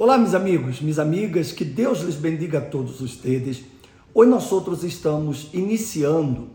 Olá, meus amigos, minhas amigas, que Deus lhes bendiga a todos vocês. Hoje nós outros estamos iniciando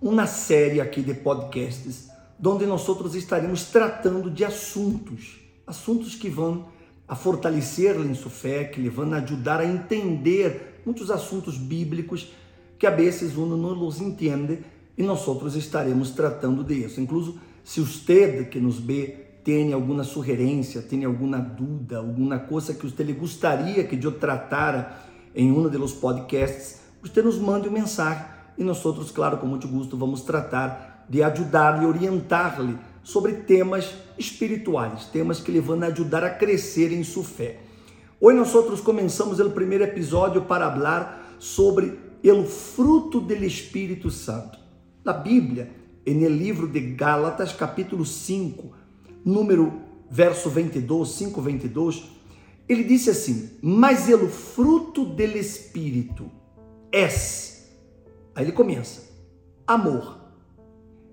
uma série aqui de podcasts, onde nós outros estaremos tratando de assuntos, assuntos que vão a fortalecer em sua fé, que lhe vão ajudar a entender muitos assuntos bíblicos que a vezes uno não os entende e nós outros estaremos tratando disso. Incluso se você que nos vê tem alguma sugerência, tem alguma dúvida, alguma coisa que você gostaria que eu tratara em um dos podcasts, você nos mande uma mensagem e nós claro, com muito gosto, vamos tratar de ajudar-lhe, orientar-lhe sobre temas espirituais, temas que lhe vão ajudar a crescer em sua fé. Hoje nós começamos o primeiro episódio para falar sobre o fruto do Espírito Santo. Na Bíblia, no livro de Gálatas, capítulo 5, número verso 22, 5, 22, ele disse assim: Mas o fruto do Espírito é. Aí ele começa: amor.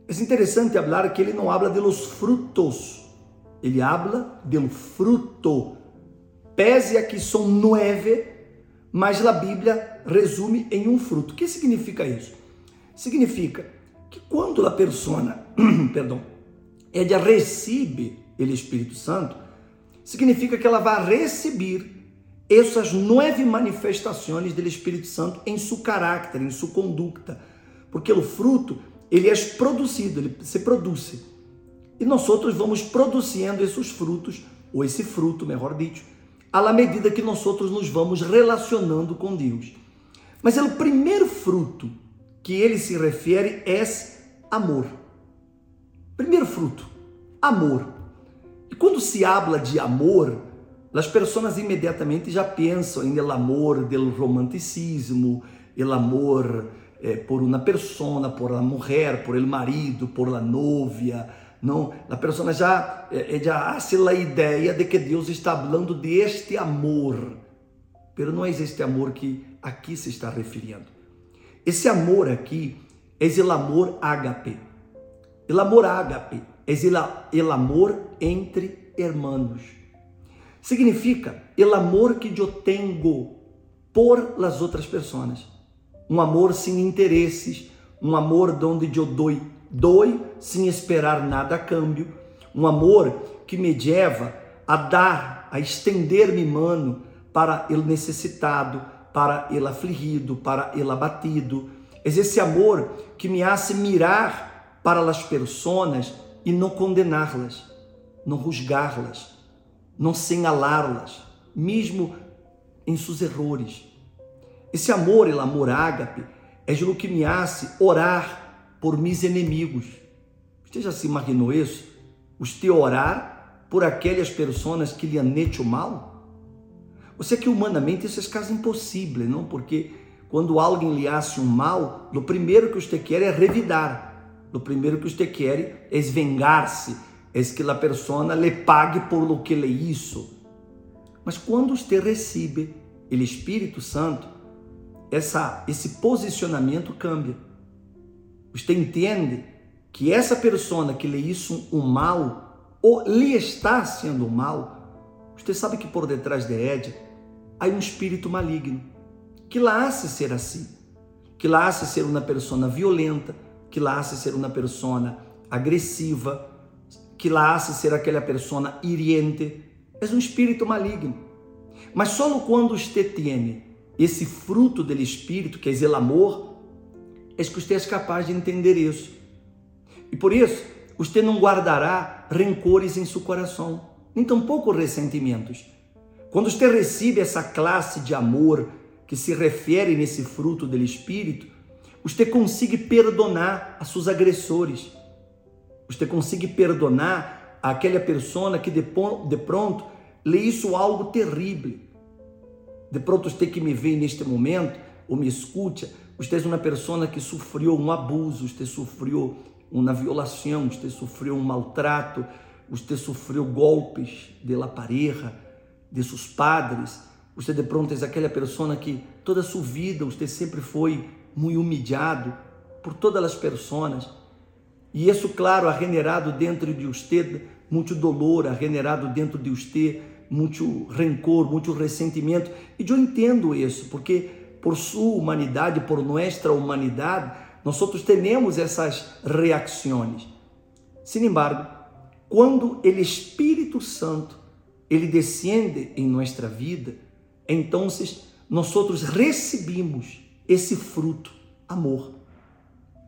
É interessante falar que ele não habla de los frutos, ele habla do fruto. Pese a que são nove, mas a Bíblia resume em um fruto. O que significa isso? Significa que quando a persona, perdão, ela recebe o Espírito Santo, significa que ela vai receber essas nove manifestações do Espírito Santo em seu caráter, em sua conduta, porque o fruto ele é produzido, ele se produz. E nós outros vamos produzindo esses frutos, ou esse fruto, melhor dito, à medida que nós outros nos vamos relacionando com Deus. Mas o primeiro fruto que ele se refere é amor. Primeiro fruto, amor. E quando se habla de amor, as pessoas imediatamente já pensam em el amor del romanticismo, el amor eh, por uma persona, por la mulher, por el marido, por la novia. Não, a pessoa já, eh, já hace a ideia de que Deus está falando de este amor, pero não é este amor que aqui se está referindo. Esse amor aqui é o amor ágape. El amor ágape é el amor entre hermanos. Significa el amor que eu tenho por las outras pessoas. Um amor sem interesses, um amor onde eu dou, dou sem esperar nada a câmbio, um amor que me leva a dar, a estender minha mano para ele necessitado, para ele afligido, para ele abatido. É esse amor que me hace mirar para as pessoas e não condená-las, não rusgá-las, não senhalá-las, mesmo em seus erros. Esse amor, el amor ágape, é o que me hace orar por mis inimigos. Você já se imaginou isso? Você orar por aquelas pessoas que lhe han hecho mal? Você que humanamente isso é quase impossível, não? Porque quando alguém lhe hace um mal, o primeiro que você quer é revidar lo primeiro que você quer é vengar-se, é que a pessoa lhe pague por lo que le hizo. Mas quando você recebe o Espírito Santo, essa, esse posicionamento cambia. Você entende que essa pessoa que lhe hizo um mal, ou lhe está sendo um mal, você sabe que por detrás de Ed há um espírito maligno que la hace ser assim, que la hace ser uma pessoa violenta, que la ser uma persona agressiva, que la ser aquela persona hiriente. É um espírito maligno. Mas só quando você tem esse fruto do espírito, que é o amor, é que você é capaz de entender isso. E por isso, você não guardará rancores em seu coração, nem tampouco ressentimentos. Quando você recebe essa classe de amor que se refere nesse fruto do espírito, você consegue perdonar a seus agressores. Você consegue perdonar aquela pessoa que de, pronto lhe hizo algo terrível. De pronto você que me vê neste momento ou me escuta, você é uma pessoa que sofreu um abuso, você sofreu uma violação, você sofreu um maltrato, você sofreu golpes de la pareja, de seus padres. Você de pronto é aquela pessoa que toda sua vida você sempre foi muito humilhado por todas as pessoas. E isso, claro, ha generado dentro de você muito dolor, ha generado dentro de você muito rancor, muito ressentimento. E eu entendo isso, porque por sua humanidade, por nossa humanidade, nós temos essas reações. Sin embargo, quando o Espírito Santo ele descende em nossa vida, então nós recebemos esse fruto, amor.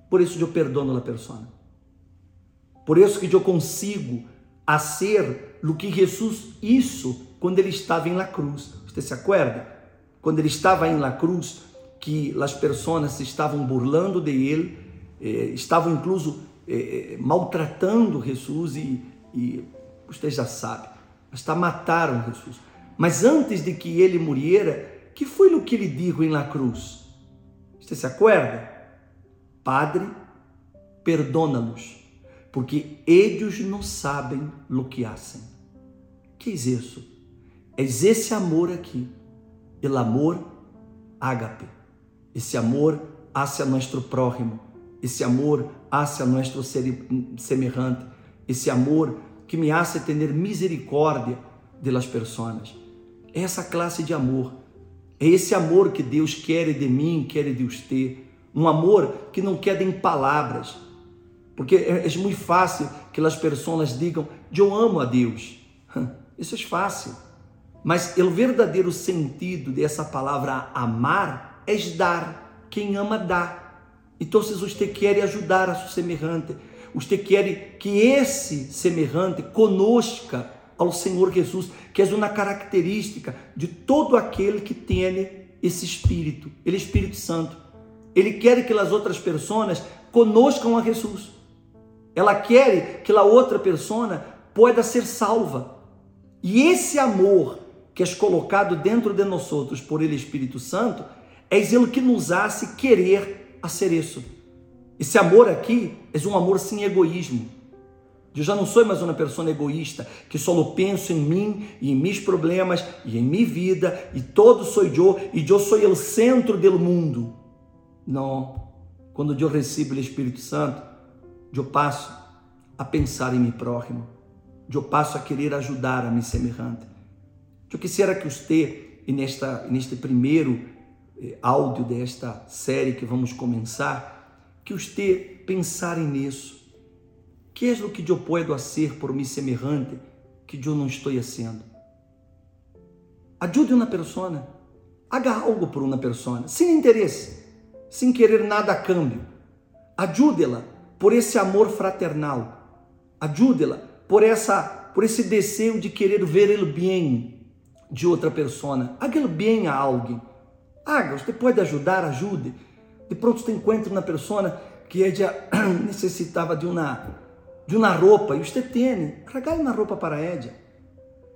Por isso eu perdono a pessoa. Por isso que eu consigo fazer o que Jesus isso quando ele estava em la cruz. Você se acorda? Quando ele estava em la cruz, que as pessoas estavam burlando de ele, eh, estavam incluso eh, eh, maltratando Jesus e, e você já sabe, hasta mataram Jesus. Mas antes de que ele muriera, que foi o que ele disse em la cruz? Você se acorda? Padre, perdona-nos, porque eles não sabem o que fazem. Que é isso? É esse amor aqui, o amor ágape esse amor hacia nosso próximo, esse amor hacia nosso semelhante, esse amor que me hace ter misericórdia de las pessoas. É essa classe de amor. É esse amor que Deus quer de mim, quer de você. Um amor que não quer em palavras. Porque é, é muito fácil que as pessoas digam, eu amo a Deus. Isso é fácil. Mas o verdadeiro sentido dessa palavra amar é dar. Quem ama, dá. Então, se você quer ajudar a seu semelhante, você quer que esse semelhante conosca ao Senhor Jesus, que é uma característica de todo aquele que tem esse Espírito, ele é Espírito Santo. Ele quer que as outras pessoas conoscam a Jesus. Ela quer que a outra pessoa possa ser salva. E esse amor que é colocado dentro de nós outros por ele Espírito Santo, é ele que nos hace querer a ser isso. Esse amor aqui é um amor sem egoísmo. Eu já não sou mais uma pessoa egoísta que só penso em mim e em meus problemas e em minha vida e todo sou eu e eu sou o centro do mundo. Não. Quando eu recebo o Espírito Santo, eu passo a pensar em mim próximo. Eu passo a querer ajudar a mim semelhante. Eu quisiera que você, nesta, neste primeiro eh, áudio desta série que vamos começar, que você pensarem nisso. Que é o que eu posso ser por mim semelhante que eu não estou fazendo? Ajude uma pessoa. Haga algo por uma pessoa, sem interesse, sem querer nada a câmbio. Ajude-la por esse amor fraternal. Ajude-la por essa por esse desejo de querer ver o bem de outra pessoa. Haga o bem a alguém Haga, você pode ajudar, ajude. De pronto você encontra uma pessoa que necessitava de uma de uma roupa e você tem, regale uma roupa para ella.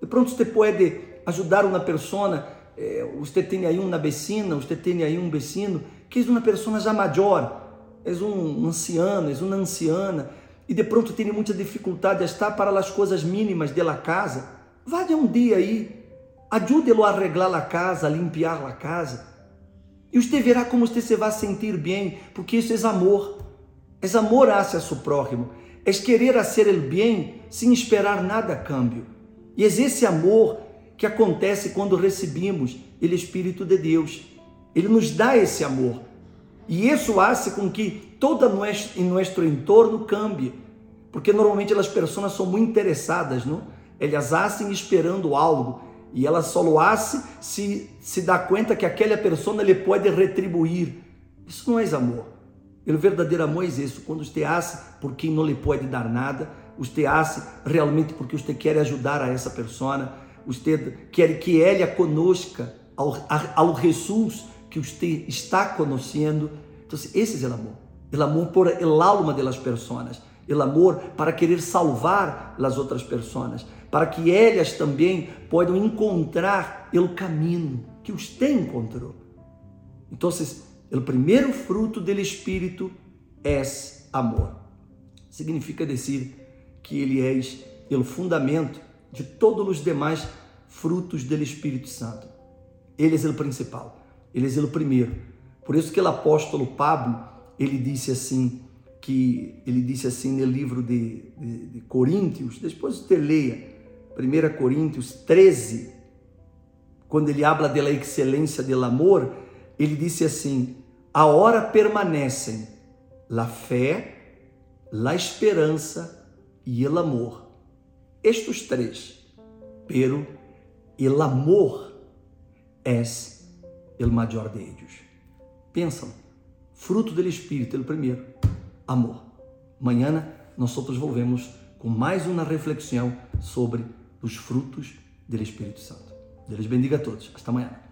De pronto você pode ajudar uma pessoa, eh, você tem aí uma vecina, você tem aí um vecino que é uma pessoa já maior, é um anciano, é uma anciana e de pronto tem muita dificuldade a estar para as coisas mínimas da casa. Vá de um dia aí, ajude-lo a arreglar a casa, a limpar a casa. E você verá como você se vai sentir bem, porque isso é amor. É amor hacia seu próximo. É querer fazer o bem sem esperar nada a cambio. E é esse amor que acontece quando recebemos o Espírito de Deus. Ele nos dá esse amor. E isso faz com que todo em nosso entorno cambie. Porque normalmente as pessoas são muito interessadas, não? Elas hacen esperando algo e ela só hace se se dá conta que aquela pessoa lhe pode retribuir. Isso não é amor. O verdadeiro amor é isso, quando você hace por quem não lhe pode dar nada, você hace realmente porque você quer ajudar a essa pessoa, você quer que ela conosca ao, ao Jesus que você está conhecendo. Então, esse é o amor. O amor por el alma de las pessoas el amor para querer salvar as outras pessoas, para que elas também possam encontrar o caminho que você encontrou. Então, o primeiro fruto do Espírito é amor. Significa dizer que ele é o fundamento de todos os demais frutos do Espírito Santo. Ele é o principal, ele é o primeiro. Por isso que o apóstolo Pablo, ele disse assim, que ele disse assim no livro de, de, de Coríntios, depois você leia, 1 Coríntios 13, quando ele habla da excelência do amor, ele disse assim: Agora permanecem a fé, a esperança e o amor. Estes três, pero el amor es el maior de ellos. Pensam, fruto do Espírito, o primeiro, amor. Amanhã nós volvemos com mais uma reflexão sobre os frutos do Espírito Santo. Deus bendiga a todos. Hasta amanhã.